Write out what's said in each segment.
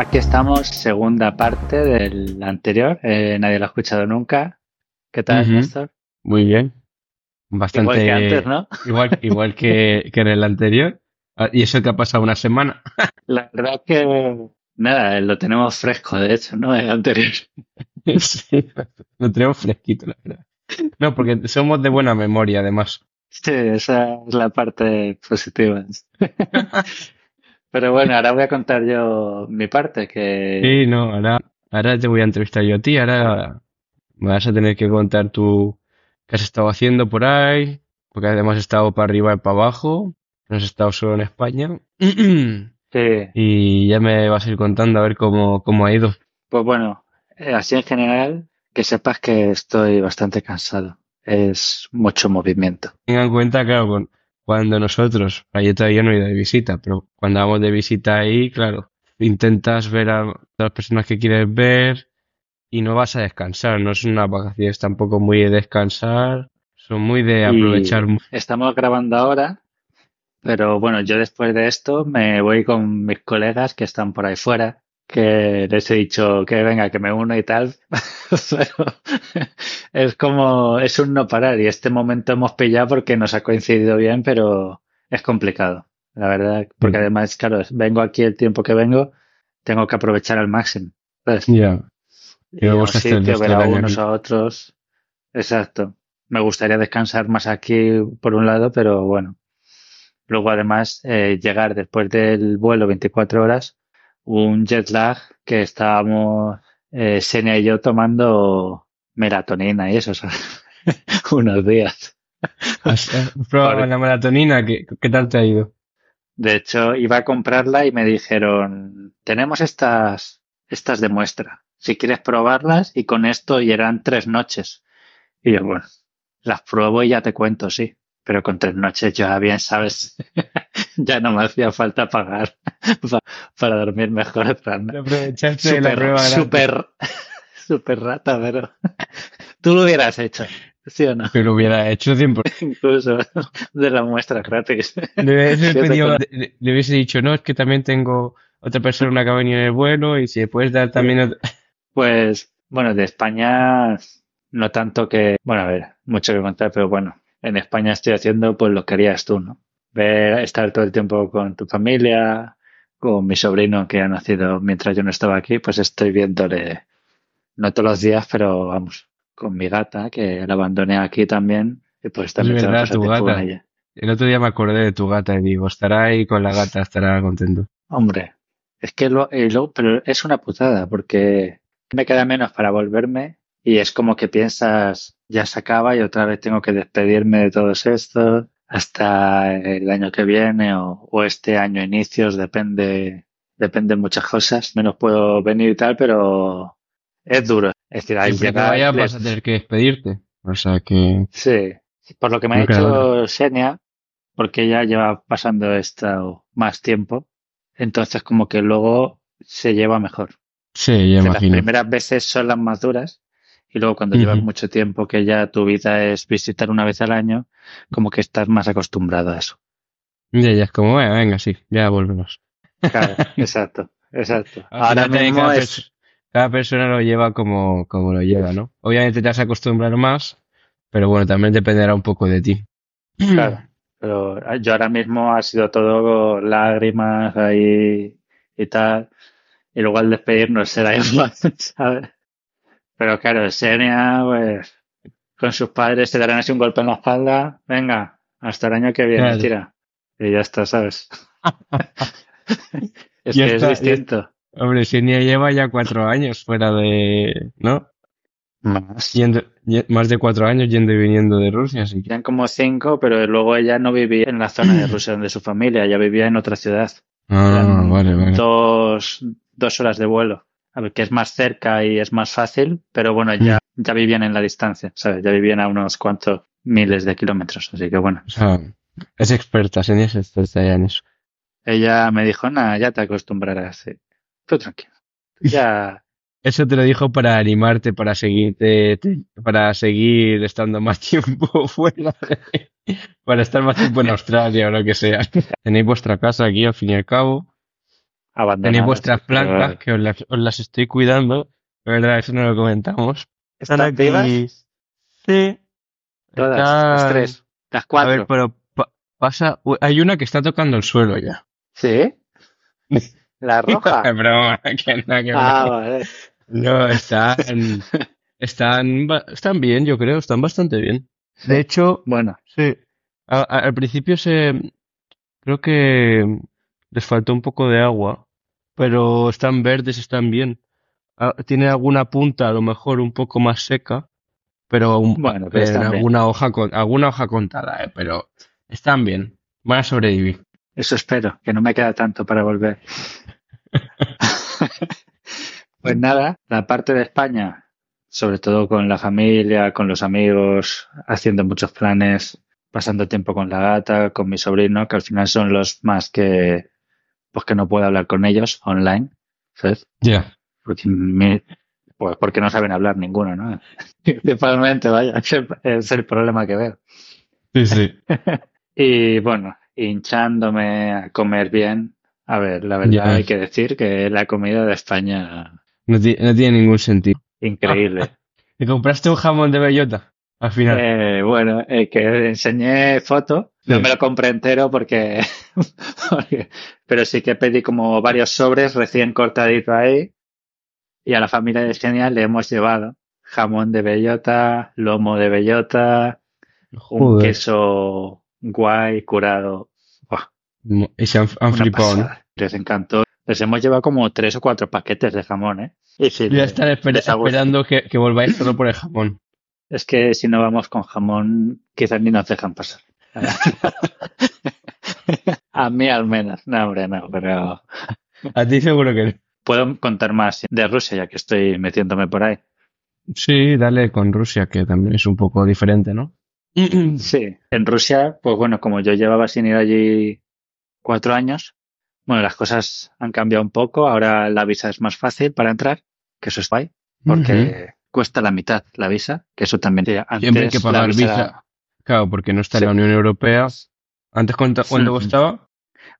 Aquí estamos, segunda parte del anterior. Eh, nadie lo ha escuchado nunca. ¿Qué tal, Ujú. Néstor? Muy bien. Bastante. Igual que antes, ¿no? Igual, igual que, que en el anterior. Ah, Y eso que ha pasado una semana. La verdad que nada, lo tenemos fresco, de hecho, ¿no? El anterior. Sí, lo tenemos fresquito, la verdad. No, porque somos de buena memoria, además. Sí, esa es la parte positiva. Pero bueno, ahora voy a contar yo mi parte, que Sí, no, ahora, ahora te voy a entrevistar yo a ti. Ahora me vas a tener que contar tú qué has estado haciendo por ahí. Porque además has estado para arriba y para abajo. No has estado solo en España. sí, Y ya me vas a ir contando a ver cómo, cómo ha ido. pues bueno, eh, así en general, que sepas que estoy bastante cansado. Es mucho movimiento. Tengan en cuenta, claro, con- cuando nosotros, yo todavía no he ido de visita, pero cuando vamos de visita ahí, claro, intentas ver a las personas que quieres ver y no vas a descansar, no es unas vacaciones tampoco muy de descansar, son muy de aprovechar. Estamos grabando ahora, pero bueno, yo después de esto me voy con mis colegas que están por ahí fuera, que les he dicho que venga, que me uno y tal, pero es como, es un no parar y este momento hemos pillado porque nos ha coincidido bien, pero es complicado, la verdad, porque Sí. además, claro, vengo aquí el tiempo que vengo, tengo que aprovechar al máximo. Ya, Y luego sitio, resto ver a unos aquí. a otros. Exacto. Me gustaría descansar más aquí por un lado, pero bueno. Luego además eh, llegar después del vuelo 24 horas, un jet lag que estábamos eh, Senia y yo tomando melatonina y eso, unos días. ¿Has, probado la melatonina? ¿Qué, qué tal te ha ido? De hecho, iba a comprarla y me dijeron, tenemos estas, estas de muestra. Si quieres probarlas y con esto y eran tres noches. Y yo, bueno, las pruebo y ya te cuento, sí. Pero con tres noches ya bien, ¿sabes? ya no me hacía falta pagar pa- para dormir mejor noche. Aprovechaste de la prueba súper, súper rata, pero tú lo hubieras hecho, ¿sí o no? Que lo hubiera hecho 100%. Incluso de la muestra gratis. Le hubiese, Yo te pedido- con- le- le hubiese dicho, no, es que también tengo otra persona que ha venido en el vuelo y si puedes dar también otra- Pues, bueno, de España no tanto que, bueno, a ver, mucho que contar, pero bueno, en España estoy haciendo pues lo que harías tú, ¿no? Ver, estar todo el tiempo con tu familia, con mi sobrino que ha nacido mientras yo no estaba aquí, pues estoy viéndole, no todos los días, pero vamos, con mi gata, que la abandoné aquí también, y pues también verdad, pasar tu gata. con ella. El otro día me acordé de tu gata y digo, estará ahí con la gata, estará contento. Hombre, es que lo, luego- pero es una putada porque me queda menos para volverme y es como que piensas, ya se acaba y otra vez tengo que despedirme de todos estos hasta el año que viene o, o este año inicios, depende, depende de muchas cosas. Menos puedo venir y tal, pero es duro. Es decir, Siempre que les- vas a tener que despedirte. O sea que... Sí, por lo que me ha No dicho Xenia, porque ella lleva pasando esto más tiempo, entonces como que luego se lleva mejor. Sí, ya Que las imagino. primeras veces son las más duras y luego cuando llevas mucho tiempo que ya tu vida es visitar una vez al año, como que estás más acostumbrado a eso. Ya, ya es como, bueno, venga, sí, ya volvemos. Claro, exacto, exacto. Ahora también mismo cada, es, pers- cada persona lo lleva como, como lo lleva, ¿no? Obviamente te vas a acostumbrar más, pero bueno, también dependerá un poco de ti. claro, pero yo ahora mismo ha sido todo lágrimas ahí y tal, y luego al despedirnos será igual, ¿sabes? Pero claro, Xenia, pues, con sus padres se darán así un golpe en la espalda, venga, hasta el año que viene, Claro. tira. Y ya está, ¿sabes? es Ya que está, es distinto. Hombre, Xenia lleva ya cuatro años fuera de, ¿no? Más. Yendo, ye- más de cuatro años yendo y viniendo de Rusia, así que. Eran como cinco, pero luego ella no vivía en la zona de Rusia donde su familia, ella vivía en otra ciudad. Ah, Eran vale, vale. Dos, dos horas de vuelo. A ver, que es más cerca y es más fácil, pero bueno, ya, ya vivían en la distancia, ¿sabes? Ya vivían a unos cuantos miles de kilómetros, así que bueno. Es experta, Xenia es experta ya en eso. Ella me dijo, nada, ya te acostumbrarás, sí. Tú tranquilo. Ya, Eso te lo dijo para animarte, para seguirte, te- para seguir estando más tiempo fuera, para estar más tiempo en Australia o lo que sea. Tenéis vuestra casa aquí, al fin y al cabo. Abandonadas. Tenéis vuestras plantas que os las, os las estoy cuidando. De verdad, eso no lo comentamos. ¿Están aquí. vivas? Sí. Todas, las tres, las A cuatro. ver, pero pa- pasa. Hay una que está tocando el suelo ya. ¿Sí? La roja. Es broma, que nada que ah, vale. No, están, están, están bien, yo creo, están bastante bien. De hecho, Bueno, sí, a- a- al principio se, creo que les faltó un poco de agua, pero están verdes, están bien. Ah, Tiene alguna punta a lo mejor un poco más seca, pero aún- Bueno, pero alguna hoja con, alguna hoja contada, eh, pero están bien, van a sobrevivir. eso espero, que no me queda tanto para volver. pues nada, la parte de España, sobre todo con la familia, con los amigos, haciendo muchos planes, pasando tiempo con la gata, con mi sobrino, que al final son los más que, pues que no puedo hablar con ellos online, ¿sabes? Ya. Porque, me- pues porque no saben hablar ninguno, ¿no? Principalmente, vaya, es el- es el problema que veo. Sí, sí. Y bueno, hinchándome a comer bien. A ver, la verdad hay que decir que la comida de España, No, no tiene ningún sentido. increíble. ¿Te compraste un jamón de bellota? Al final. Eh, bueno, eh, que enseñé foto, no Sí. me lo compré entero porque, porque- pero sí que pedí como varios sobres recién cortadito ahí. Y a la familia de Genial le hemos llevado jamón de bellota, lomo de bellota, un queso guay curado. Buah, Y se han, flipado, ¿no? Les encantó. Les hemos llevado como tres o cuatro paquetes de jamón, ¿eh? Y sí, Ya les ha gustado. esperando que, que volváis solo por el jamón. Es que si no vamos con jamón, quizás ni nos dejan pasar. A mí al menos. No, hombre, no, pero A ti seguro que no. puedo contar más de Rusia ya que estoy metiéndome por ahí. Sí, dale con Rusia, que también es un poco diferente, ¿no? Sí, en Rusia, pues bueno, como yo llevaba sin ir allí cuatro años, bueno, las cosas han cambiado un poco. Ahora la visa es más fácil para entrar, que eso es guay, porque cuesta la mitad la visa, que eso también. sí, antes Siempre hay que pagar visa visa. Claro, porque no está Sí. en la Unión Europea. ¿Antes cuánto, cuánto costaba?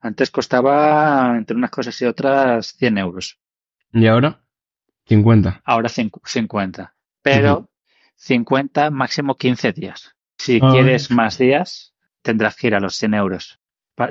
antes costaba, entre unas cosas y otras, 100 euros. ¿Y ahora? 50. Ahora cincu- 50. Pero Ujú. 50, máximo 15 días. Si Ah. quieres más días, tendrás que ir a los 100 euros.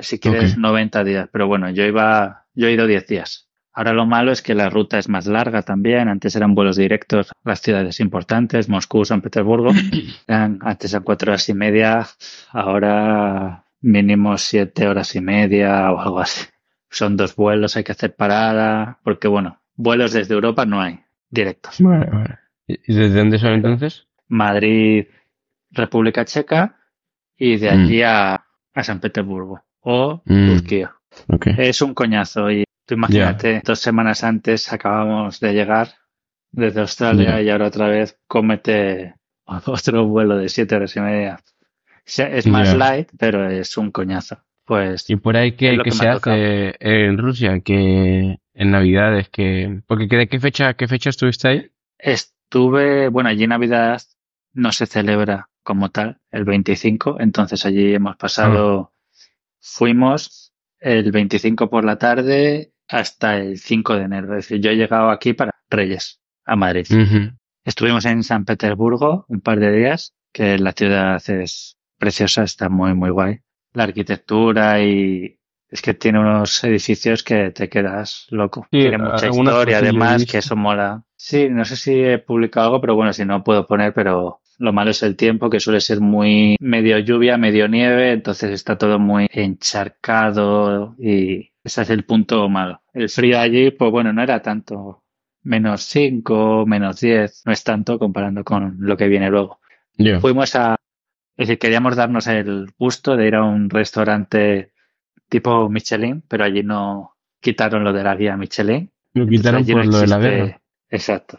Si quieres Ok. 90 días. Pero bueno, yo iba, yo he ido 10 días. Ahora lo malo es que la ruta es más larga también. Antes eran vuelos directos a las ciudades importantes, Moscú, San Petersburgo. Eran, antes eran cuatro horas y media, ahora mínimo siete horas y media o algo así. Son dos vuelos, hay que hacer parada, porque bueno, vuelos desde Europa no hay directos. Vale, vale. ¿Y desde dónde son entonces? Madrid, República Checa y de Mm. allí a, a San Petersburgo o Mm. Turquía. Es un coñazo y tú imagínate, dos semanas antes acabamos de llegar desde Australia y ahora otra vez cómete otro vuelo de siete horas y media. Es más light, pero es un coñazo. Pues ¿Y por ahí qué que me se ha hace en Rusia? que en Navidades? que Porque ¿de qué fecha, qué fecha estuviste ahí? estuve, bueno, allí Navidad no se celebra como tal el 25, entonces allí hemos pasado, fuimos el 25 por la tarde hasta el 5 de enero. Es decir, yo he llegado aquí para Reyes, a Madrid. Estuvimos en San Petersburgo un par de días, que la ciudad es preciosa, está muy, muy guay. La arquitectura y es que tiene unos edificios que te quedas loco. Sí, tiene mucha historia, además, que eso mola. Sí, no sé si he publicado algo, pero bueno, si no puedo poner, pero lo malo es el tiempo, que suele ser muy medio lluvia, medio nieve, entonces está todo muy encharcado y ese es el punto malo. El frío allí, pues bueno, no era tanto menos 5, menos 10, no es tanto comparando con lo que viene luego. Fuimos a, es decir, queríamos darnos el gusto de ir a un restaurante tipo Michelin, pero allí no quitaron lo de la guía Michelin. Lo quitaron por no lo de la guerra. Exacto.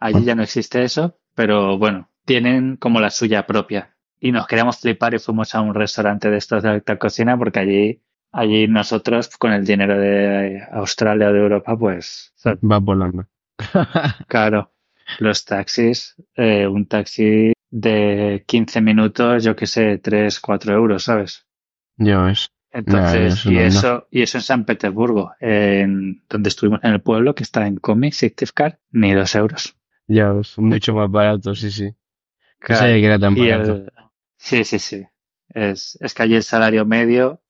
Allí ya no existe eso, pero bueno, tienen como la suya propia. Y nos queríamos flipar y fuimos a un restaurante de estos de alta cocina porque allí, allí nosotros con el dinero de Australia o de Europa, pues Va volando. Claro, los taxis, eh, un taxi de 15 minutos, yo qué sé, 3, 4 euros, ¿sabes? Ya ves. Entonces, y no. eso, y eso en San Petersburgo, en donde estuvimos en el pueblo, que está en Comi, Syktyvkar, ni dos euros. Ya, es mucho más barato, sí, sí. No Claro. sabía que era tan barato. el- sí, sí, sí. Es, es que allí el salario medio,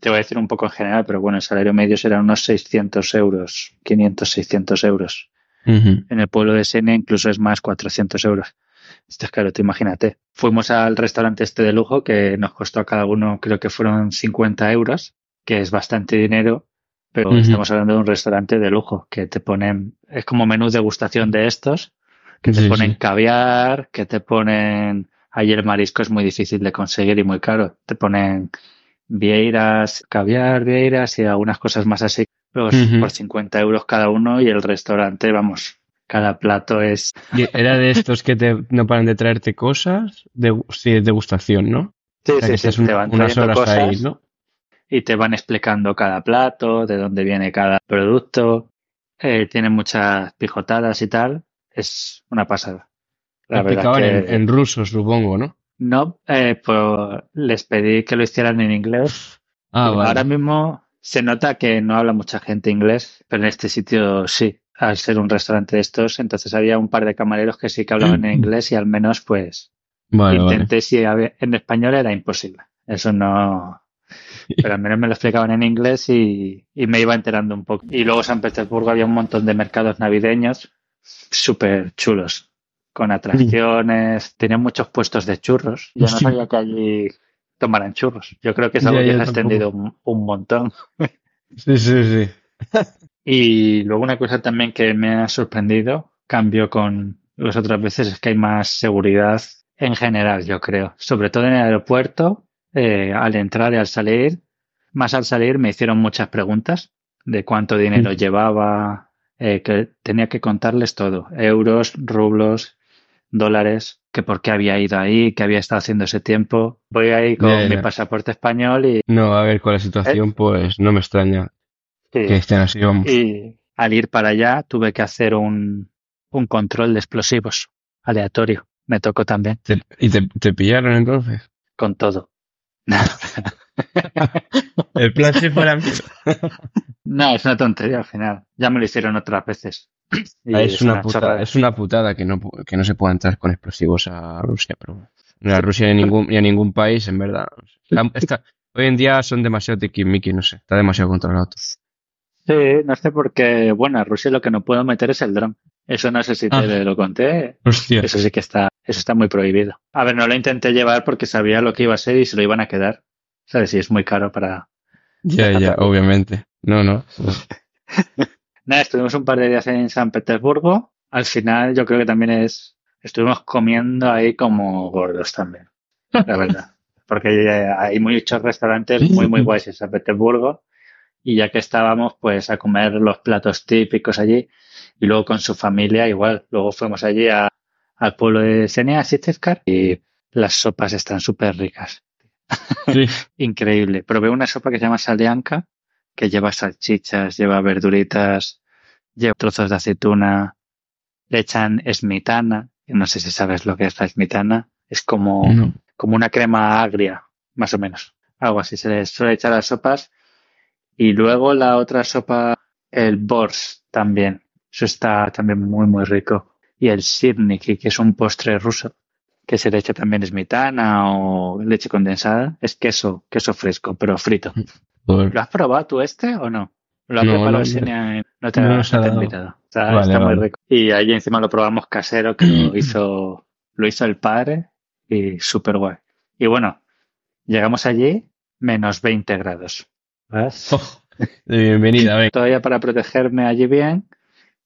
te voy a decir un poco en general, pero bueno, el salario medio será unos 600 euros, 500, 600 euros. En el pueblo de Senia incluso es más 400 euros. Esto es claro, tú imagínate. Fuimos al restaurante este de lujo que nos costó a cada uno, creo que fueron 50 euros, que es bastante dinero, pero estamos hablando de un restaurante de lujo que te ponen, es como menú degustación de estos, que te Sí, ponen sí. caviar, que te ponen, ahí el marisco es muy difícil de conseguir y muy caro, te ponen vieiras, caviar, vieiras y algunas cosas más así, pero es Ujú. por 50 euros cada uno y el restaurante, vamos, cada plato es Era de estos que te, no paran de traerte cosas, de, sí, degustación, ¿no? Sí, O sea, que sí, estás sí, un- te van unas horas cosas ahí, ¿no? y te van explicando cada plato, de dónde viene cada producto. Eh, tienen muchas pijotadas y tal. Es una pasada. La verdad que en, en ruso, supongo, ¿no? no, eh, pues les pedí que lo hicieran en inglés. Ah, vale. Ahora mismo se nota que no habla mucha gente inglés, pero en este sitio sí, al ser un restaurante de estos, entonces había un par de camareros que sí que hablaban en inglés y al menos pues Vale, vale. Intenté si había- en español era imposible. Eso no. Pero al menos me lo explicaban en inglés y, y me iba enterando un poco. Y luego en San Petersburgo había un montón de mercados navideños súper chulos, con atracciones. Tenían muchos puestos de churros. Yo no sabía que allí tomaran churros. Yo creo que es Ya, algo que se ha extendido un, un montón. Sí, sí, sí. Y luego una cosa también que me ha sorprendido, cambio con las otras veces, es que hay más seguridad en general, yo creo. Sobre todo en el aeropuerto, eh, al entrar y al salir. Más al salir me hicieron muchas preguntas de cuánto dinero Mm. llevaba, eh, que tenía que contarles todo. Euros, rublos, dólares, que por qué había ido ahí, qué había estado haciendo ese tiempo. Voy ahí con mi pasaporte español y, No, a ver, con la situación, pues no me extraña y- que estén así, vamos. Y al ir para allá tuve que hacer un, un control de explosivos aleatorio. Me tocó también, ¿Y te, te pillaron entonces? con todo. El plan si fuera No, es una tontería al final. Ya me lo hicieron otras veces. Y Ah, es, una putada, es una putada que no, que no se pueda entrar con explosivos a Rusia, pero ni a Rusia ni a ningún, ni a ningún país, en verdad. Hoy en día son demasiado tiquismiquis, no sé, está demasiado controlado. Sí, no sé por qué. Bueno, a Rusia lo que no puedo meter es el dron. Eso no sé si te Ah. lo conté. Hostia. Eso sí que está, eso está muy prohibido. A ver, no lo intenté llevar porque sabía lo que iba a ser y se lo iban a quedar. ¿Sabes? Y es muy caro para, Ya, ya, obviamente. No, no. Nada, estuvimos un par de días en San Petersburgo. Al final yo creo que también es, estuvimos comiendo ahí como gordos también, la verdad. Porque eh, hay muchos restaurantes muy, muy guays en San Petersburgo. Y ya que estábamos, pues a comer los platos típicos allí. Y luego con su familia igual. Luego fuimos allí a- al pueblo de Senia, Sitevkar, y las sopas están súper ricas. Sí. Increíble. Probé una sopa que se llama salianca, que lleva salchichas, lleva verduritas, lleva trozos de aceituna, le echan esmitana, no sé si sabes lo que es la esmitana, es como, No. como una crema agria, más o menos. Algo así se le suele echar a las sopas. Y luego la otra sopa, el bors también. Eso está también muy, muy rico. Y el sirniki, que es un postre ruso, que se le echa también esmitana o leche condensada. Es queso, queso fresco, pero frito. Por- ¿Lo has probado tú este o no? Lo has No, preparado no, no te, no te he invitado. Está, Vale, está muy rico. Y ahí encima lo probamos casero, que lo hizo, lo hizo el padre y súper guay. Y bueno, llegamos allí, menos 20 grados. ¿Ves? Oh, bienvenida, venga. Todavía para protegerme allí bien,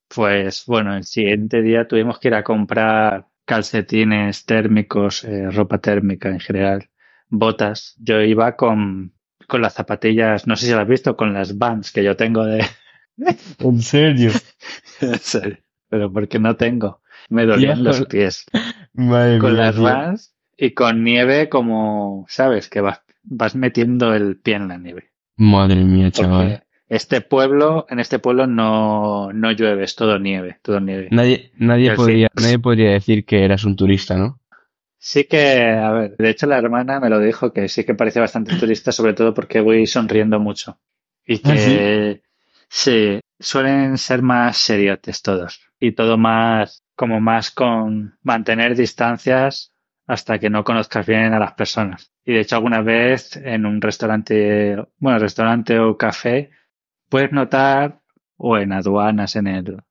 pues bueno, el siguiente día tuvimos que ir a comprar calcetines térmicos, eh, ropa térmica en general, botas. Yo iba con, con las zapatillas, no sé si las has visto, con las Vans que yo tengo de... ¿En serio? En serio, pero porque no tengo. Me dolían los pies. Madre Con mía, las. Vans y con nieve como, ¿sabes? Que vas, vas metiendo el pie en la nieve. Madre mía, chaval. Este pueblo, en este pueblo no, no llueve, es todo nieve, todo nieve. Nadie, nadie sí. podría, nadie podría decir que eras un turista, ¿no? Sí que, a ver, de hecho la hermana me lo dijo que sí que parece bastante turista, sobre todo porque voy sonriendo mucho. Y ¿Ah, que sí, suelen ser más seriotes todos. Y todo más, como más con mantener distancias hasta que no conozcas bien a las personas. Y de hecho alguna vez en un restaurante, bueno, restaurante o café, puedes notar, o en aduanas en el,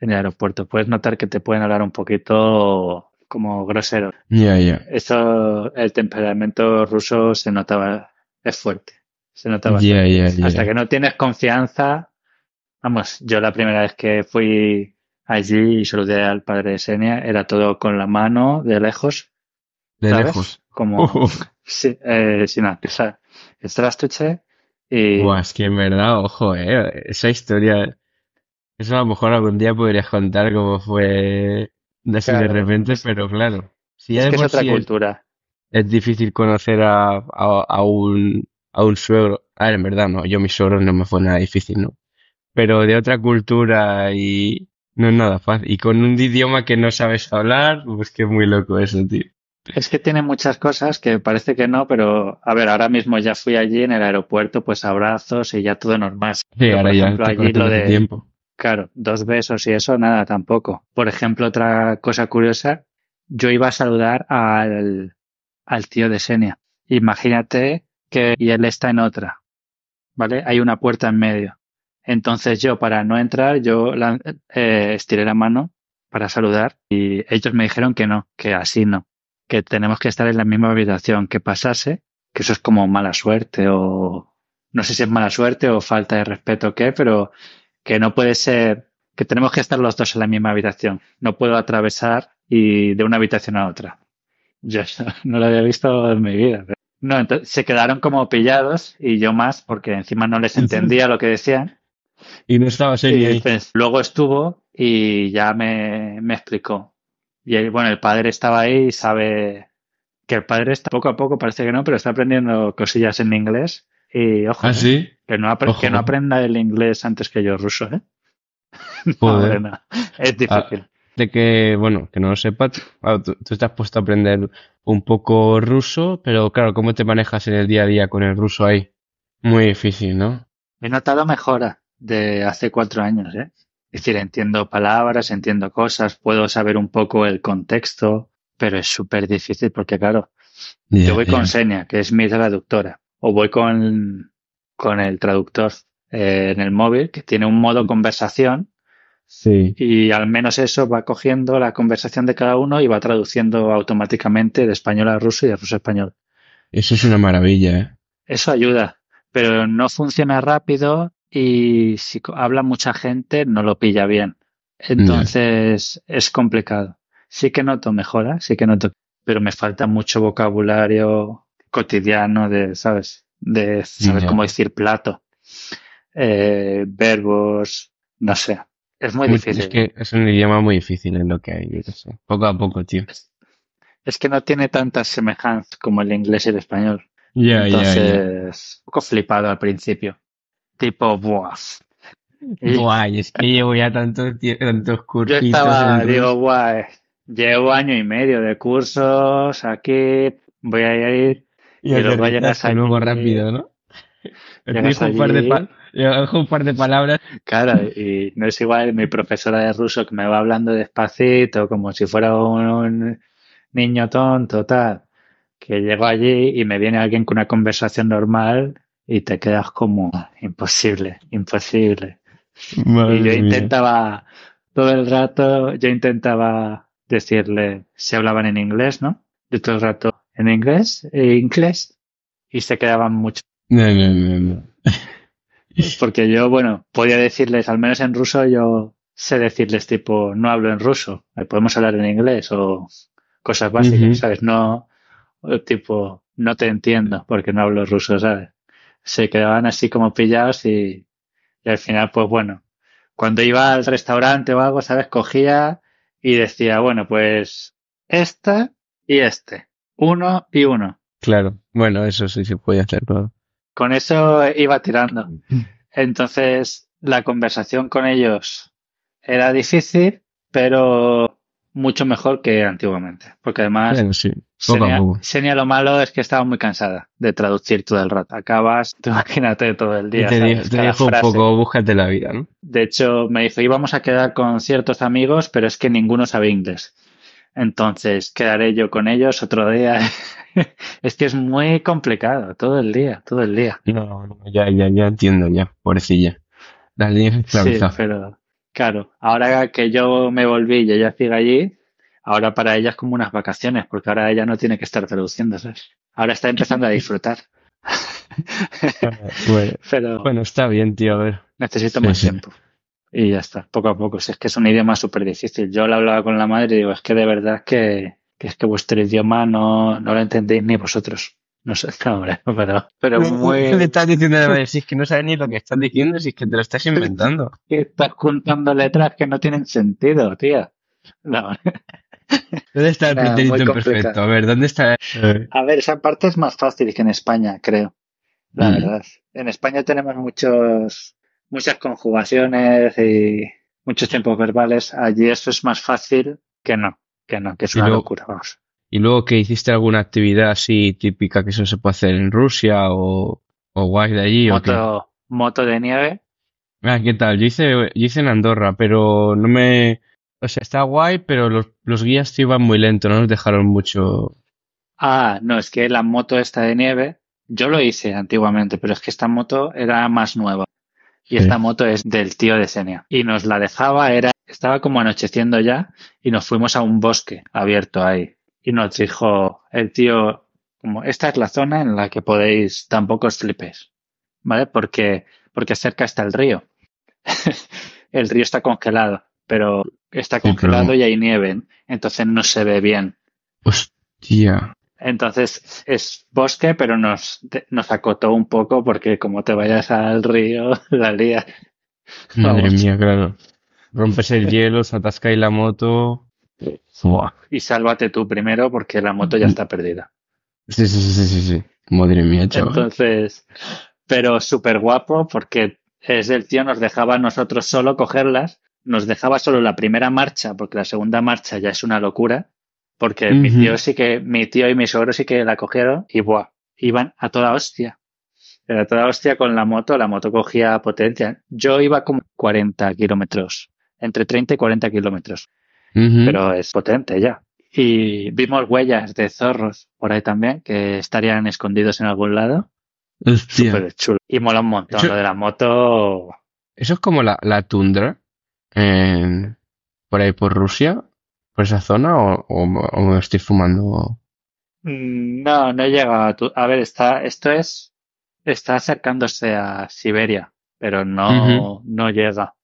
en el aeropuerto, puedes notar que te pueden hablar un poquito como grosero. Ya, ya. Eso, el temperamento ruso se notaba, es fuerte. Se notaba ya. Hasta que no tienes confianza, vamos, yo la primera vez que fui allí y saludé al padre de Senia, era todo con la mano de lejos, De ¿sabes? lejos. Como, Uf. sí, eh, sin nada. O sea, Y Buah, es que en verdad, ojo, eh, esa historia, eso a lo mejor algún día podrías contar cómo fue de así de Claro. repente, pero claro, si ya es que es otra sí cultura. es difícil conocer a, a, a un, a un suegro, a ver, en verdad no, yo mi suegro no me fue nada difícil, ¿no? Pero de otra cultura y no es nada fácil, y con un idioma que no sabes hablar, pues que es muy loco eso, tío. Es que tiene muchas cosas que parece que no, pero a ver, ahora mismo ya fui allí en el aeropuerto, pues abrazos y ya todo normal. Sí, Pero, por ahora ya ejemplo, te allí lo de, tiempo. claro, dos besos y eso, nada, tampoco. Por ejemplo, otra cosa curiosa, yo iba a saludar al, al tío de Senia. Imagínate que y él está en otra, ¿vale? Hay una puerta en medio. Entonces yo, para no entrar, yo la- eh, estiré la mano para saludar y ellos me dijeron que no, que así no, que tenemos que estar en la misma habitación, que pasase, que eso es como mala suerte o no sé si es mala suerte o falta de respeto o qué, pero que no puede ser, que tenemos que estar los dos en la misma habitación. No puedo atravesar y de una habitación a otra. Yo eso no lo había visto en mi vida. No, entonces se quedaron como pillados y yo más porque encima no les entendía lo que decían. Y no estaba serio pues, luego estuvo y ya me, me explicó. Y el- bueno, el padre estaba ahí y sabe que el padre está poco a poco, parece que no, pero está aprendiendo cosillas en inglés. Y ojo, ¿Ah, ¿eh? sí? que, no Ojo. que no aprenda el inglés antes que yo ruso, ¿eh? Joder. no. Es difícil. de que, bueno, que no lo sepa, tú, ah, tú- tú te has puesto a aprender un poco ruso, pero claro, ¿cómo te manejas en el día a día con el ruso ahí? Muy difícil, ¿no? He notado mejora de hace cuatro años, ¿eh? Es decir, entiendo palabras, entiendo cosas, puedo saber un poco el contexto, pero es súper difícil porque, claro, yo voy con Senia, que es mi traductora, o voy con, con el traductor eh, en el móvil, que tiene un modo conversación, Sí. y al menos eso va cogiendo la conversación de cada uno y va traduciendo automáticamente de español a ruso y de ruso a español. Eso es una maravilla, ¿eh? Eso ayuda, pero no funciona rápido y si habla mucha gente no lo pilla bien. Entonces es complicado. Sí que noto mejora, sí que noto, pero me falta mucho vocabulario cotidiano de, ¿sabes? De saber cómo decir plato, eh, verbos, no sé. Es muy Muy- difícil. Es que es un idioma muy difícil en lo que hay, yo sé. Poco a poco, tío. Es que no tiene tantas semejanzas como el inglés y el español. Ya, ya, ya. Entonces, un poco flipado al principio. Tipo, buah. Guay, es que llevo ya tantos, tantos yo cursitos estaba, digo, guay, llevo año y medio de cursos aquí, voy a ir, Y y luego llegas aterrizaste luego rápido, ¿no? Dijo un par de, un par de palabras. claro, y no es igual mi profesora de ruso que me va hablando despacito, como si fuera un niño tonto, tal, que llego allí y me viene alguien con una conversación normal y te quedas como, imposible, imposible. Y yo mía. intentaba, todo el rato, yo intentaba decirle, si hablaban en inglés, ¿no? Yo todo el rato, en inglés, e inglés, y se quedaban mucho. No, no, no, no. Porque yo, bueno, podía decirles, al menos en ruso, yo sé decirles tipo, no hablo en ruso, eh, podemos hablar en inglés o cosas básicas. ¿sabes? No, tipo, no te entiendo porque no hablo ruso, ¿sabes? Se quedaban así como pillados y, y al final, pues bueno, cuando iba al restaurante o algo, ¿sabes? Cogía y decía, bueno, pues esta y este, uno y uno. Claro, bueno, eso sí se puede hacer, claro. Con eso iba tirando. Entonces, la conversación con ellos era difícil, pero mucho mejor que antiguamente. Porque además, Bueno, sí, poco a Xenia, poco. Xenia lo malo es que estaba muy cansada de traducir todo el rato. Acabas, tú imagínate todo el Y día. te, ¿sabes? te Cada dijo un poco, búscate la vida, ¿no? De hecho, me dijo, íbamos a quedar con ciertos amigos, pero es que ninguno sabe inglés. Entonces, quedaré yo con ellos otro día. Es que es muy complicado, todo el día, todo el día. No, no, ya, ya, ya entiendo, ya, pobrecilla. La niña Sí, esclavizada. pero claro, ahora que yo me volví y ella sigue allí, ahora para ella es como unas vacaciones, porque ahora ella no tiene que estar traduciendo, ¿sabes? Ahora está empezando a disfrutar. Bueno, Pero bueno, está bien, tío, a ver. necesito Sí, más sí. tiempo. Y ya está, poco a poco. Si es que es un idioma súper difícil. Yo lo hablaba con la madre y digo, es que de verdad que, que es que vuestro idioma no, no lo entendéis ni vosotros. No sé, hombre, pero, pero ¿Qué le muy... estás diciendo? Si es que no sabes ni lo que estás diciendo, si es que te lo estás inventando. que estás juntando letras que no tienen sentido, tío. No. ¿Dónde está el pretérito perfecto? A ver, ¿dónde está? A ver, esa parte es más fácil que en España, creo. La Mm. verdad. En España tenemos muchos, muchas conjugaciones y muchos tiempos verbales. Allí eso es más fácil que no, que no, que es Y una luego- locura, vamos. Y luego que hiciste alguna actividad así típica que eso se puede hacer en Rusia o, o guay de allí o qué? Moto, moto de nieve. Ah, ¿qué tal? Yo hice, yo hice en Andorra, pero no me... O sea, está guay, pero los, los guías te iban muy lento, no nos dejaron mucho... Ah, no, es que la moto esta de nieve, yo lo hice antiguamente, pero es que esta moto era más nueva. Y Sí. esta moto es del tío de Senia. Y nos la dejaba, era, estaba como anocheciendo ya, y nos fuimos a un bosque abierto ahí. Y nos dijo el tío, como, esta es la zona en la que podéis, tampoco os flipéis. ¿Vale? Porque, porque cerca está el río. el río está congelado, pero está Sí, congelado y hay nieve, entonces no se ve bien. Hostia. Entonces es bosque, pero nos, nos acotó un poco porque como te vayas al río, la lías. Madre Vamos. mía, claro. Rompes el hielo, se atasca ahí la moto. Buah. Y sálvate tú primero porque la moto ya está perdida. Sí, sí, sí, sí, sí. Madre mía, chaval. Entonces, pero súper guapo porque es el tío nos dejaba a nosotros solo cogerlas, nos dejaba solo la primera marcha porque la segunda marcha ya es una locura. Porque mi tío sí que, mi tío y mi suegro sí que la cogieron y buah, iban a toda hostia. Pero a toda hostia con la moto, la moto cogía potencia. Yo iba como 40 kilómetros, entre 30 y 40 kilómetros, Pero es potente ya. Y vimos huellas de zorros por ahí también, que estarían escondidos en algún lado. Hostia. Súper chulo. Y mola un montón. Eso- Lo de la moto, Eso es como la, la tundra en- por ahí por Rusia, por esa zona, o, o- o me estoy fumando. mm, no, no llega a tu, a ver, está, esto es, está acercándose a Siberia, pero no, no llega.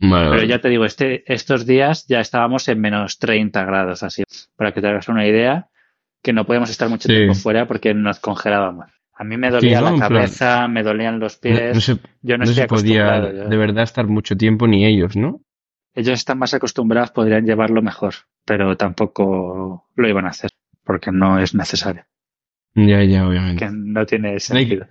Vale, Pero ya te digo, este, estos días ya estábamos en menos 30 grados, así, para que te hagas una idea, que no podíamos estar mucho Sí. tiempo fuera porque nos congelábamos. A mí me dolía ¿no? la plan- cabeza, me dolían los pies. no se, yo no, no estoy se podía yo- de verdad estar mucho tiempo ni ellos, ¿no? Ellos están más acostumbrados, podrían llevarlo mejor, pero tampoco lo iban a hacer porque no es necesario, Ya, ya, obviamente. que no tiene No hay, sentido.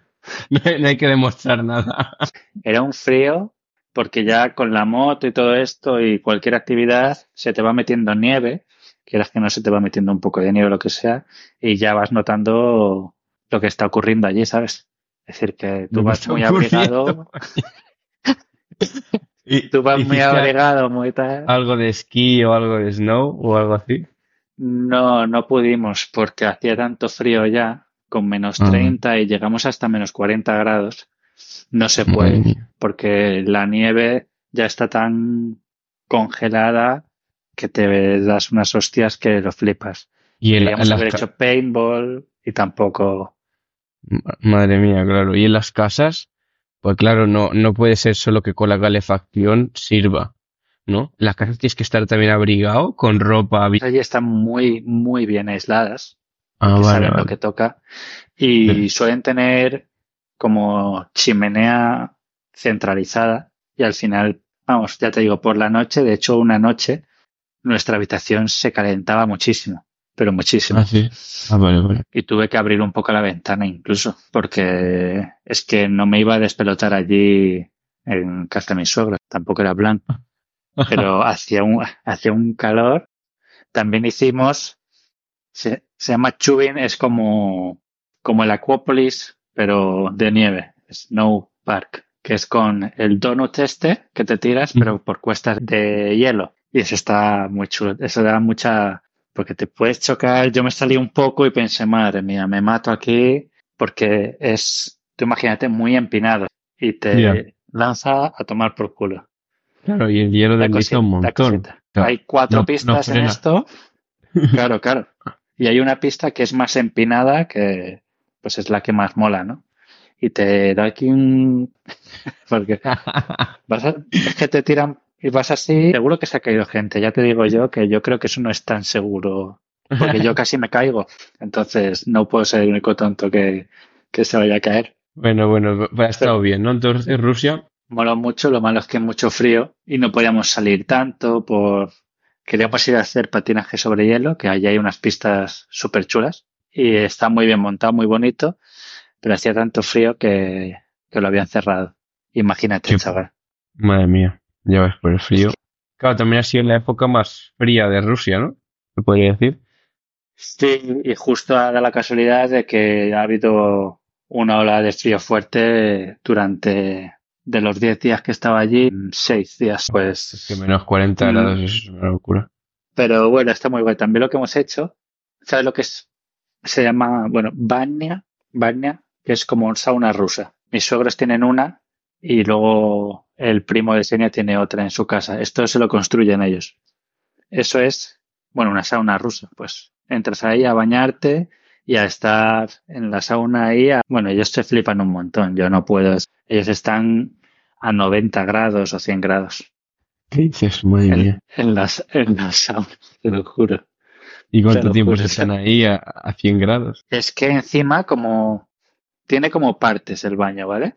no hay- no hay que demostrar nada. Era un frío porque ya con la moto y todo esto y cualquier actividad se te va metiendo nieve, quieras que no se te va metiendo un poco de nieve o lo que sea, y ya vas notando lo que está ocurriendo allí, ¿sabes? Es decir, que tú vas muy abrigado, Y- tú vas muy ¿hiciste abrigado, muy tal. algo de esquí o algo de snow o algo así? No, no pudimos porque hacía tanto frío ya, con menos Ah. 30 y llegamos hasta menos 40 grados. No se puede, porque la nieve ya está tan congelada que te das unas hostias que lo flipas. Y en, la- Queríamos haber hecho paintball y tampoco. Ma- Madre mía, claro. Y en las casas, pues claro, no, no puede ser solo que con la calefacción sirva, ¿no? Las casas tienes que estar también abrigado, con ropa. Allí están muy, muy bien aisladas, Ah, que vale, saben lo que toca y suelen tener como chimenea centralizada y al final, vamos, ya te digo, por la noche, de hecho una noche, nuestra habitación se calentaba muchísimo, pero muchísimo. Ah, sí. Ah, vale, vale. Y tuve que abrir un poco la ventana incluso, porque es que no me iba a despelotar allí en casa de mis suegros, tampoco era blanco, pero hacía un, hacía un calor también hicimos, se, se llama Chubin, es como, como el Aquapolis, pero de nieve, Snow Park, que es con el donut este que te tiras, pero por cuestas de hielo. Y eso está muy chulo. Eso da mucha, porque te puedes chocar. Yo me salí un poco y pensé, madre mía, me mato aquí porque es, tú imagínate, muy empinado y te lanza a tomar por culo. Claro, y el hielo desliza un montón. Claro, Hay cuatro no- no pistas en esto. Claro, claro. Y hay una pista que es más empinada que, pues es la que más mola, ¿no? Y te da aquí un, porque vas a- es que te tiran y vas así. Seguro que se ha caído gente. Ya te digo yo que yo creo que eso no es tan seguro. Porque yo casi me caigo. Entonces no puedo ser el único tonto que, que se vaya a caer. Bueno, bueno, ha estado bien, ¿no? Entonces, Rusia, Mola mucho, lo malo es que es mucho frío y no podíamos salir tanto por... Queríamos ir a hacer patinaje sobre hielo, que allí hay unas pistas súper chulas y está muy bien montado, muy bonito, pero hacía tanto frío que, que lo habían cerrado. Imagínate, Sí. chaval. madre mía, ya ves por el frío. Claro, también ha sido la época más fría de Rusia, ¿no? Se podría decir. Sí, y justo ha dado la casualidad de que ha habido una ola de frío fuerte durante, de los 10 días que estaba allí, 6 días, pues... Es que menos 40 Mm. grados es una locura. Pero bueno, está muy guay. También lo que hemos hecho, ¿sabes lo que es? Se llama, bueno, Banya, Banya, que es como sauna rusa. Mis suegros tienen una y luego el primo de Senia tiene otra en su casa. Esto se lo construyen ellos. Eso es, bueno, una sauna rusa. Pues entras ahí a bañarte y a estar en la sauna ahí. a- bueno, ellos se flipan un montón. Yo no puedo. Ellos están a 90 grados o 100 grados ¿Qué dices? Madre en, mía. en las, en las saunas, te lo juro. ¿Y cuánto tiempo se están ahí a, a 100 grados? Es que encima como tiene como partes el baño, ¿vale?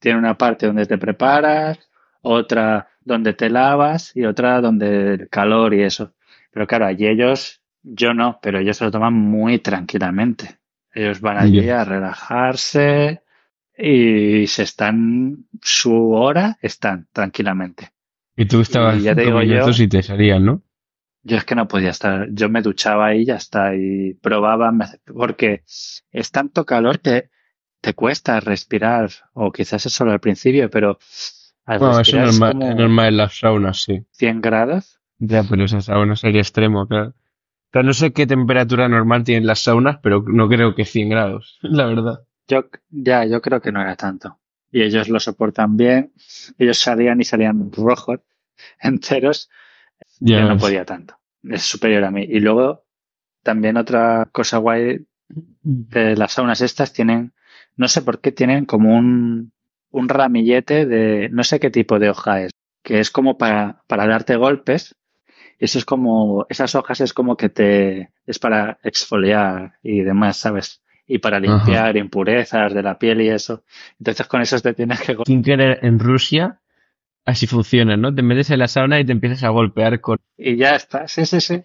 Tiene una parte donde te preparas, otra donde te lavas y otra donde el calor y eso. Pero claro, allí ellos, yo no, pero ellos se lo toman muy tranquilamente. Ellos van allí a relajarse y se están, su hora están tranquilamente. Y tú estabas Y ya te digo yo- y te salían, ¿no? Yo es que no podía estar, yo me duchaba ahí y ya está, y probaba, porque es tanto calor que te cuesta respirar, o quizás es solo al principio, pero al Bueno, eso es normal, como es normal en las saunas, sí. 100 grados. Ya, pero esa sauna sería extremo, claro. Pero no sé qué temperatura normal tienen las saunas, pero no creo que 100 grados, la verdad. Yo, ya, yo creo que no era tanto. Y ellos lo soportan bien, ellos salían y salían rojos, enteros, Ya yo no podía tanto. Es superior a mí. Y luego, también otra cosa guay de las saunas estas tienen, no sé por qué tienen como un, un ramillete de, no sé qué tipo de hoja es, que es como para, para darte golpes. Eso es como, esas hojas es como que te, es para exfoliar y demás, ¿sabes? Y para limpiar impurezas de la piel y eso. Entonces con eso te tienes que, go- Skinker en Rusia, así funciona, ¿no? Te metes en la sauna y te empiezas a golpear con... y ya está, sí, sí, sí.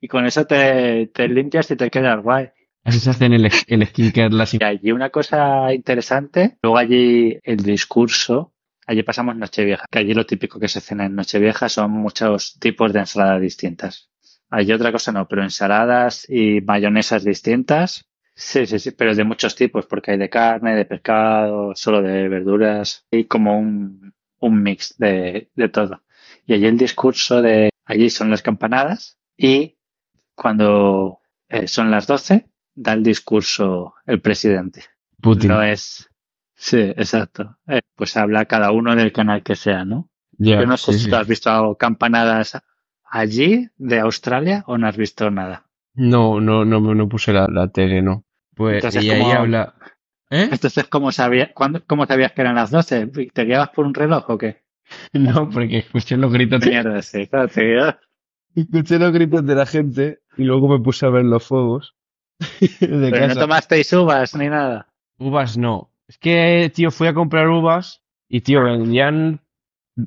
Y con eso te, te limpias y te quedas guay. Así se hacen el, el skincare las... Y allí una cosa interesante, luego allí el discurso, allí pasamos Nochevieja, que allí lo típico que se cena en Nochevieja son muchos tipos de ensaladas distintas. Allí otra cosa no, pero ensaladas y mayonesas distintas. Sí, sí, sí, pero de muchos tipos, porque hay de carne, de pescado, solo de verduras, y como un, un mix de, de todo. Y allí el discurso de, allí son las campanadas, y cuando eh, son las 12, da el discurso el presidente. Putin. No es. Sí, exacto. Eh, pues habla cada uno del canal que sea, ¿no? Ya, Yo no sé sí, si sí. tú has visto campanadas allí de Australia o no has visto nada. No, no, no, no puse la, la tele, no. Pues, Entonces, y ahí ¿cómo- habla... ¿Eh? Entonces, ¿cómo, sabía, cuándo, ¿cómo sabías que eran las 12? ¿Te guiabas por un reloj o qué? No, porque escuché los gritos de... Mierda, sí, claro, te guiabas. Escuché los gritos de la gente y luego me puse a ver los fuegos de Pero no casa. tomasteis uvas ni nada. Uvas no. Es que, tío, fui a comprar uvas y, tío, vendían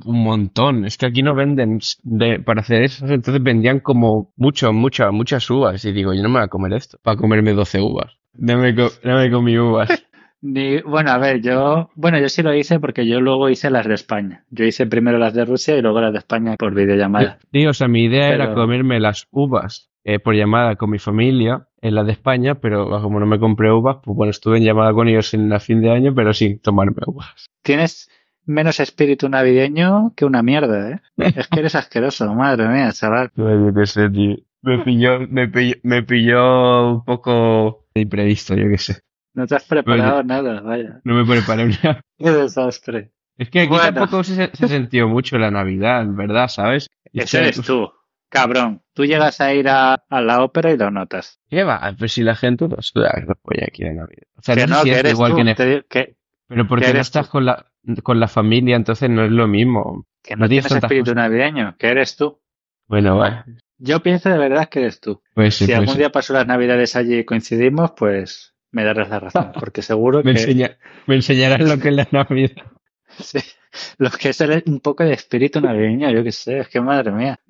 un montón. Es que aquí no venden de, para hacer eso. Entonces vendían como mucho, muchas, muchas uvas. Y digo, yo no me voy a comer esto. Para comerme 12 uvas. Dame, co- dame con mis uvas. Ni, bueno, a ver, yo, bueno, yo sí lo hice porque yo luego hice las de España. Yo hice primero las de Rusia y luego las de España por videollamada. Sí, o sea, mi idea era comerme las uvas eh, por llamada con mi familia en la de España, pero ah, como no me compré uvas, pues bueno, estuve en llamada con ellos en la fin de año, pero sin tomarme uvas. Tienes menos espíritu navideño que una mierda, ¿eh? Es que eres asqueroso, madre mía, chaval. Yo qué sé, tío. Me pilló, me pilló, me pilló un poco de imprevisto, yo qué sé. No te has preparado nada, vaya. No me preparé una... Qué desastre. Es que aquí Bueno. tampoco se, se sintió mucho la Navidad, ¿verdad? ¿Sabes? Y Ese eres tú, cabrón. Tú llegas a ir a, a la ópera y lo notas. ¿Qué va? Pues si la gente no suda la polla aquí de Navidad. O sea, que no, no, que es eres igual tú. que en Pero porque que no estás tú. con la, con la familia, entonces no es lo mismo. que No no tienes espíritu cosas. navideño, que eres tú. Bueno, vale. Yo pienso de verdad que eres tú. Pues sí, si pues algún sí. día pasó las navidades allí y coincidimos, pues me darás la razón, porque seguro me, que enseña, me enseñarás lo que es la Navidad. sí, lo que es el- un poco de espíritu navideño, yo qué sé, es que madre mía.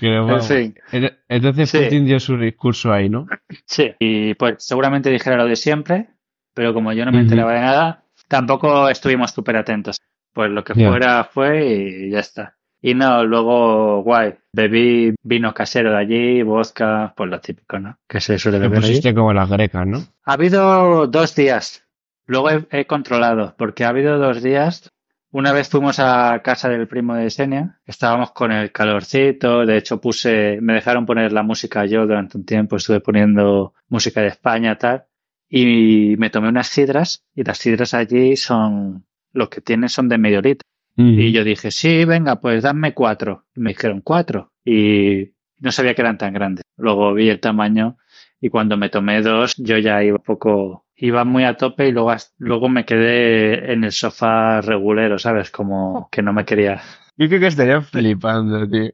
En fin, En- Entonces Sí. Putin dio su discurso ahí, ¿no? sí. Y pues seguramente dijera lo de siempre, pero como yo no me enteraba de nada, tampoco estuvimos súper atentos. Pues lo que fuera fue y ya está. Y no, luego, guay, bebí vino casero de allí, vodka, pues lo típico, ¿no? Que se suele beber allí. pusiste como las grecas, ¿no? Ha habido dos días. Luego he, he controlado, porque ha habido dos días. Una vez fuimos a casa del primo de Senia, estábamos con el calorcito, de hecho puse, me dejaron poner la música yo durante un tiempo, estuve poniendo música de España tal, y me tomé unas sidras, y las sidras allí son, lo que tienen son de medio litro. Y yo dije, sí, venga, pues dame cuatro. Y me dijeron cuatro. Y no sabía que eran tan grandes. Luego vi el tamaño y cuando me tomé dos, yo ya iba un poco, iba muy a tope y luego, luego me quedé en el sofá regulero, ¿sabes? Como que no me quería. Yo creo que estaría flipando, tío.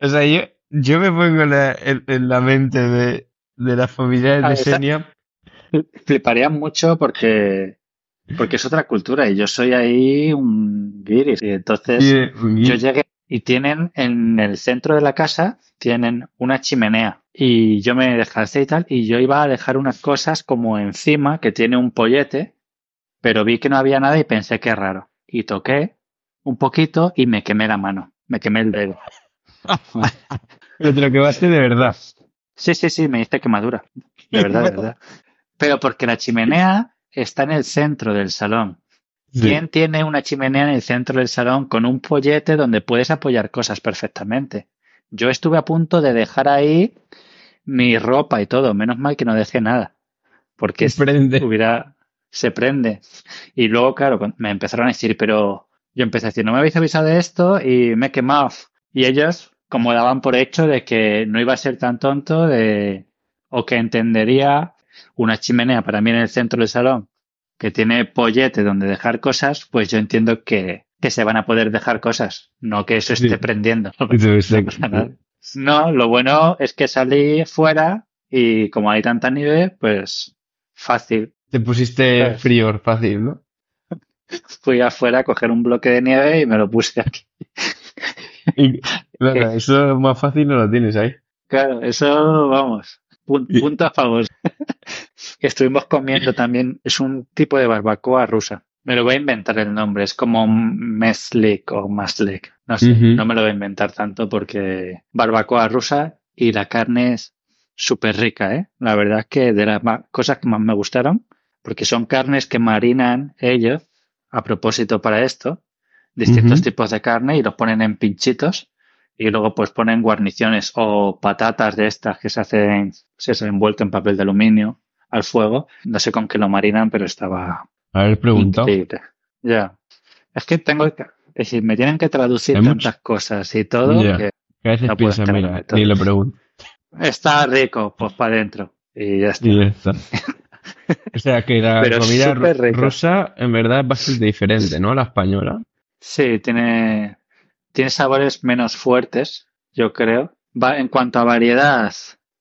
O sea, yo, yo me pongo la- en, en la mente de, de las familiares Ah, de esa- Senia. Fliparía mucho porque, porque es otra cultura y yo soy ahí un guiris. Y entonces y- yo llegué y tienen en el centro de la casa, tienen una chimenea. Y yo me descalcé y tal, y yo iba a dejar unas cosas como encima, que tiene un pollete, pero vi que no había nada y pensé que raro. Y toqué un poquito y me quemé la mano. Me quemé el dedo. Pero te lo quemaste de verdad. Sí, sí, sí, me hice quemadura. De verdad, de verdad. Pero porque la chimenea está en el centro del salón. Sí. ¿Quién tiene una chimenea en el centro del salón con un pollete donde puedes apoyar cosas perfectamente? Yo estuve a punto de dejar ahí mi ropa y todo, menos mal que no dejé nada, porque Se prende. hubiera se prende. Y luego, claro, me empezaron a decir, pero yo empecé a decir, no me habéis avisado de esto y me he quemado. Y ellos, como daban por hecho de que no iba a ser tan tonto de o que entendería una chimenea para mí en el centro del salón que tiene pollete donde dejar cosas, pues yo entiendo que, que se van a poder dejar cosas, no que eso esté Sí. prendiendo. No lo bueno es que salí fuera y como hay tanta nieve, pues fácil. Te pusiste ¿Sabes? frío fácil, ¿no? Fui afuera a coger un bloque de nieve y me lo puse aquí. Y, claro, eso más fácil no lo tienes ahí. Claro, eso, vamos, punto a favor. Estuvimos comiendo también, es un tipo de barbacoa rusa. Me lo voy a inventar el nombre, es como meslik o maslik. No sé, no me lo voy a inventar tanto porque barbacoa rusa y la carne es súper rica, ¿eh? La verdad es que de las cosas que más me gustaron, porque son carnes que marinan ellos a propósito para esto, distintos tipos de carne y los ponen en pinchitos y luego pues ponen guarniciones o patatas de estas que se hacen, se han envuelto en papel de aluminio al fuego. No sé con qué lo marinan, pero estaba Haber preguntado. increíble. Ya. Es que tengo que, es decir, me tienen que traducir tantas mucho- cosas y todo Ya. que a veces No mira, todo. ni lo pregunto. está rico, pues para adentro. Y ya está. Y ya está. O sea que la Pero comida rusa en verdad es bastante diferente, ¿no? A la española. Sí, tiene, tiene sabores menos fuertes, yo creo. Va, en cuanto a variedad,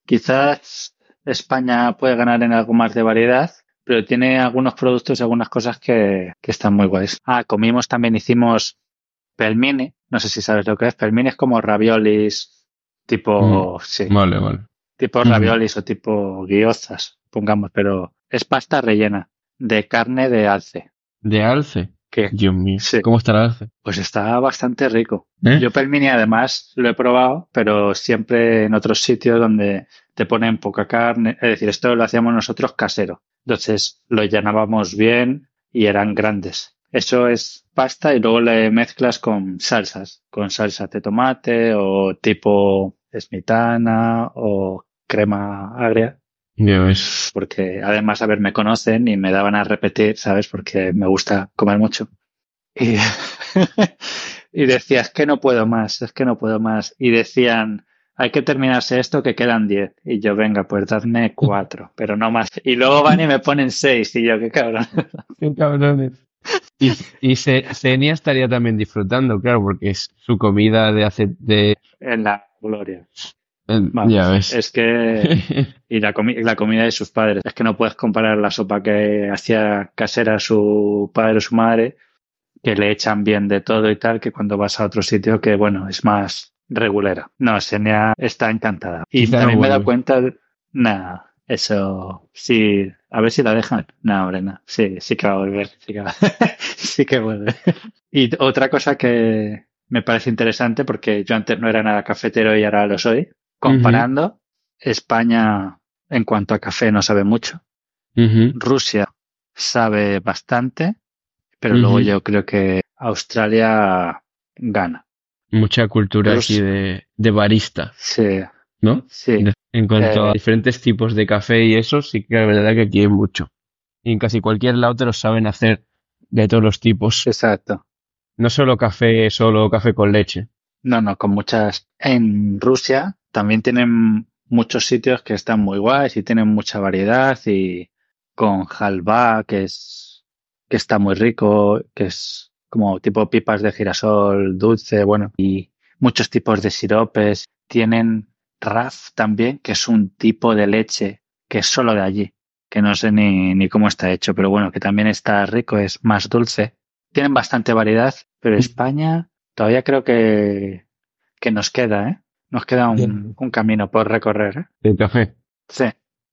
quizás España puede ganar en algo más de variedad, pero tiene algunos productos y algunas cosas que, que están muy guays. Ah, comimos también, hicimos pelmini. No sé si sabes lo que es. Pelmini es como raviolis, tipo, sí, Vale, vale. tipo Ujú. raviolis o tipo guiozas, pongamos, pero Es pasta rellena de carne de alce. ¿De alce? Que Dios mío. Sí. ¿Cómo está el alce? pues está bastante rico. ¿Eh? Yo pelmini además lo he probado, pero siempre en otros sitios donde te ponen poca carne. Es decir, esto lo hacíamos nosotros casero. Entonces lo llenábamos bien y eran grandes. Eso es pasta y luego le mezclas con salsas, con salsas de tomate o tipo smitana o crema agria, Ya ves. porque además, a ver, me conocen y me daban a repetir, ¿sabes? Porque me gusta comer mucho. Y, y decía, es que no puedo más, es que no puedo más. Y decían, hay que terminarse esto que quedan 10. Y yo, venga, pues dadme cuatro, pero no más. Y luego van y me ponen seis y yo, qué cabrón. Qué cabrones. Y, y Se- Senia estaría también disfrutando, claro, porque es su comida de hace... De, En la gloria. Vamos, ya ves. Es que y la, comi- la comida de sus padres. Es que no puedes comparar la sopa que hacía casera su padre o su madre, que le echan bien de todo y tal, que cuando vas a otro sitio que, bueno, es más regulera. No, Senia está encantada. Y Quizá no también me he dado cuenta, nada, eso, sí, a ver si la dejan. No, hombre, no. Sí, sí que va a volver. Sí que, va- sí que vuelve. Y otra cosa que me parece interesante, porque yo antes no era nada cafetero y ahora lo soy, comparando, España en cuanto a café no sabe mucho. Rusia sabe bastante, pero luego yo creo que Australia gana. Mucha cultura Rus- aquí de, de barista, Sí, ¿no? sí. En cuanto Eh, a diferentes tipos de café y eso, sí que la verdad que aquí hay mucho. Y en casi cualquier lado te lo saben hacer de todos los tipos. Exacto. No solo café, solo café con leche. No, no, con muchas. En Rusia también tienen muchos sitios que están muy guays y tienen mucha variedad y con halva, que es que está muy rico, que es como tipo pipas de girasol dulce, bueno, y muchos tipos de siropes. Tienen RAF también, que es un tipo de leche que es solo de allí, que no sé ni, ni cómo está hecho, pero bueno, que también está rico, es más dulce. Tienen bastante variedad, pero España todavía creo que, que nos queda, ¿eh? Nos queda un, un camino por recorrer, ¿eh? De café. Sí.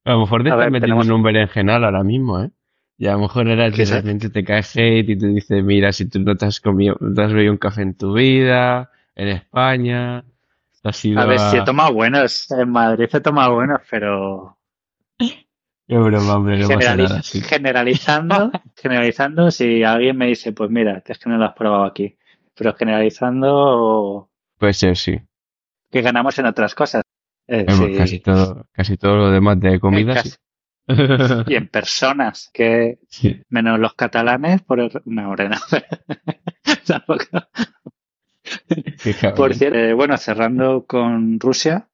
A lo mejor te A estás ver, metiendo tenemos- en un berenjenal ahora mismo, ¿eh? Y a lo mejor era el repente te cae hate y te dice, mira, si tú no te has comido, no te has bebido un café en tu vida, en España, has ido A ver, si he a... tomado buenos. En Madrid he tomado buenos, pero Qué broma, hombre, no pasa generaliz- nada, sí. generalizando, generalizando, si alguien me dice, pues mira, es que no lo has probado aquí. Pero generalizando, Puede ser, sí. que ganamos en otras cosas. Eh, sí, Casi todo, casi todo lo demás de comida, sí. Y en personas, que Sí. menos los catalanes, por el... una morena. Tampoco. Por cierto, eh, bueno, cerrando con Rusia,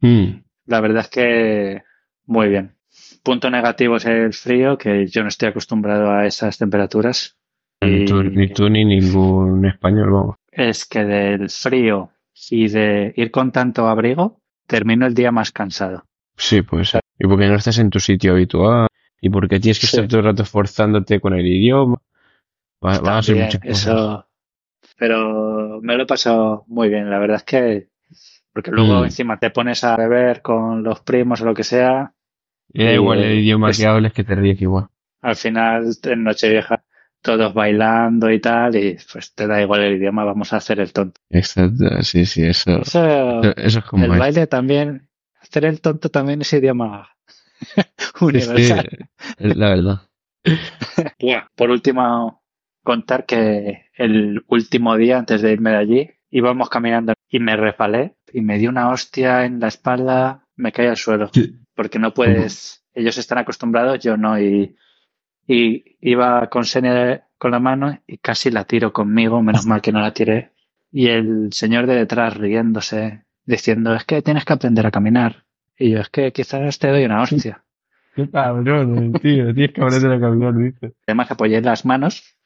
Mm, la verdad es que muy bien. Punto negativo es el frío, que yo no estoy acostumbrado a esas temperaturas. Ni tú, Y ni tú ni ningún español, vamos. es que del frío y de ir con tanto abrigo, termino el día más cansado. Sí, pues. Y porque no estás en tu sitio habitual. Y porque tienes que Sí. estar todo el rato esforzándote con el idioma. Va- a ser muchas cosas. eso. Pero me lo he pasado muy bien, la verdad es que. Porque luego Mm. encima te pones a beber con los primos o lo que sea, Y da igual el idioma pues- que hables que te ríes igual. al final en Nochevieja todos bailando y tal, y pues te da igual el idioma, vamos a hacer el tonto. Exacto, sí, sí, eso. Eso, Eso, eso es como el es. baile también, hacer el tonto también es idioma sí, universal. la verdad. Por último, contar que el último día antes de irme de allí íbamos caminando y me refalé y me di una hostia en la espalda, me caí al suelo. Porque no puedes, ellos están acostumbrados, yo no. Y, y iba con Senia con la mano y casi la tiro conmigo, menos mal que no la tiré. Y el señor de detrás riéndose, diciendo, es que tienes que aprender a caminar. Y yo, es que quizás te doy una hostia. Qué cabrón, tío. Tienes que aprender a caminar, dice. Además apoyé las manos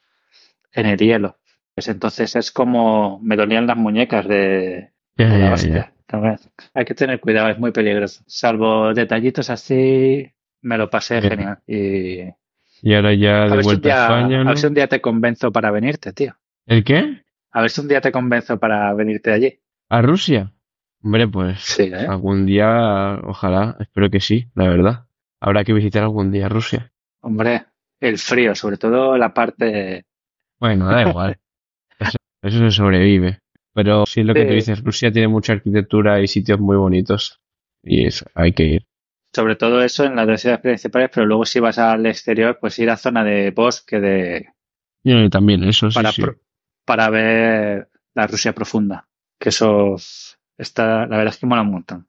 en el hielo. Pues entonces es como me dolían las muñecas de, la ya, hostia. Hay que tener cuidado, es muy peligroso. Salvo detallitos así, me lo pasé genial. Y Y ahora ya de si vuelta a España, a ver si un día te convenzo para venirte, tío. ¿El qué? A ver si un día te convenzo para venirte de allí. ¿A Rusia? Hombre, pues Sí, ¿eh? algún día, ojalá, espero que sí, la verdad. Habrá que visitar algún día Rusia. Hombre, el frío, sobre todo la parte... Bueno, da igual. eso, eso se sobrevive. Pero sí es lo que tú dices, Rusia tiene mucha arquitectura y sitios muy bonitos. Y eso, hay que ir. Sobre todo eso en las dos ciudades principales, pero luego si vas al exterior, pues ir a zona de bosque, de Y también eso, sí, para, sí. pro- para ver la Rusia profunda. Que eso está, la verdad es que mola un montón.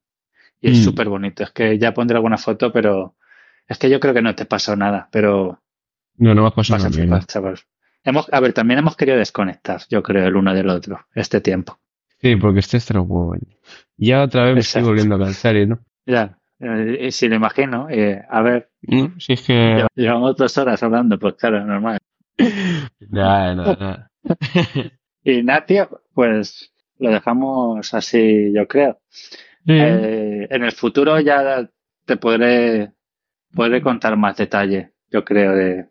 Y es Mm. súper bonito. Es que ya pondré alguna foto, pero es que yo creo que no te pasó nada, pero No, no me has pasado nada. Hemos, a ver, también hemos querido desconectar, yo creo, el uno del otro, este tiempo. Sí, porque este es huevo. Ya otra vez me estoy volviendo a cansar, ¿eh? ¿no? Ya, eh, si lo imagino, eh, a ver, Mm, Si es que... llevamos dos horas hablando, pues claro, normal. Nada, nada, nada. Y Natia, pues lo dejamos así, yo creo. Eh, en el futuro ya te podré, podré contar más detalle, yo creo, de,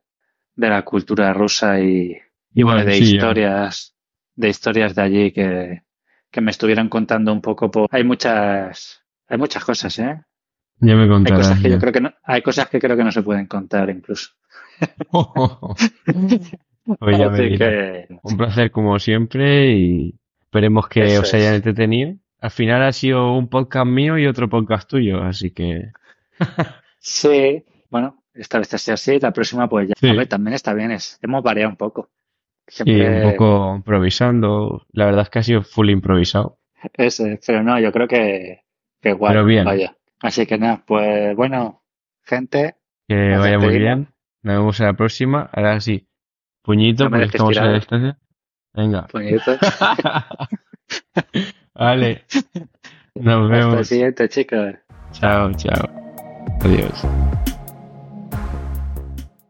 de la cultura rusa y, y bueno, de sí, ya. historias, de historias de allí que, que me estuvieran contando un poco. por- Hay muchas, hay muchas cosas, ¿eh? Ya me Hay contarás. cosas que ya. yo creo que no, hay cosas que creo que no se pueden contar incluso. Pues ya me Así dirás. que, Un placer como siempre y esperemos que Eso os es. hayan entretenido. Al final ha sido un podcast mío y otro podcast tuyo, así que sí, bueno, esta vez así así, la próxima pues ya. Sí. A ver, también está bien, es, hemos variado un poco. sí, Siempre, un poco improvisando. La verdad es que ha sido full improvisado. Ese, pero no, yo creo que, que guay, Pero bien. vaya. Así que nada, pues bueno, gente, Que vaya muy bien. Nos vemos en la próxima. Ahora sí, puñito, No porque estamos a la distancia. Venga. vale. Nos Hasta el vemos. siguiente, chicos. Chao, chao. Adiós.